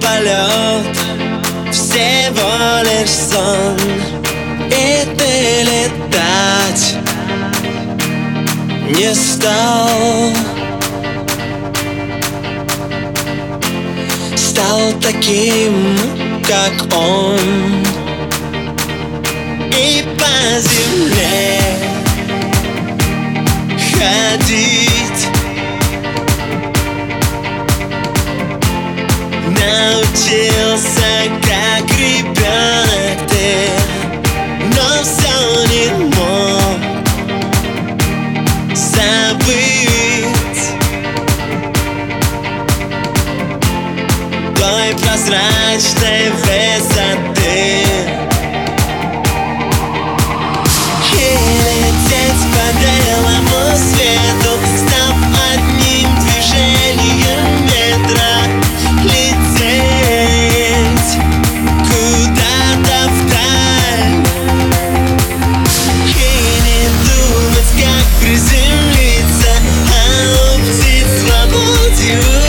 полет всего лишь сон. И ты летать не стал. Стал таким, как он. И по земле ходить прозрачной высоты И лететь по белому свету Став одним движением метра Лететь куда-то вдаль. И не думать, как приземлиться А у птиц свободе